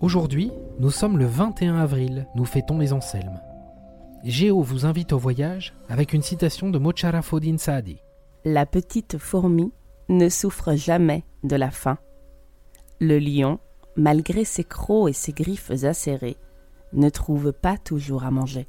Aujourd'hui, nous sommes le 21 avril, nous fêtons les Anselmes. Géo vous invite au voyage avec une citation de Mocharafodin Saadi. La petite fourmi ne souffre jamais de la faim. Le lion, malgré ses crocs et ses griffes acérées, ne trouve pas toujours à manger.